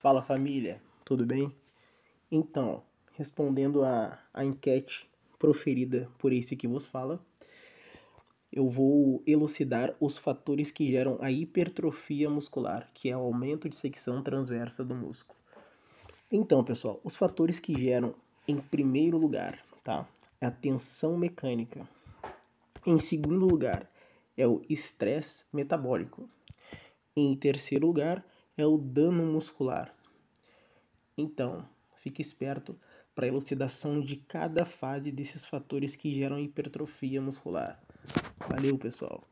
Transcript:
Fala família, tudo bem? Então, respondendo a, a enquete proferida por esse que vos fala, eu vou elucidar os fatores que geram a hipertrofia muscular, que é o aumento de secção transversa do músculo. Então, pessoal, os fatores que geram, em primeiro lugar, tá? É a tensão mecânica. Em segundo lugar, é o estresse metabólico. Em terceiro lugar, o dano muscular. Então, fique esperto para a elucidação de cada fase desses fatores que geram hipertrofia muscular. Valeu, pessoal!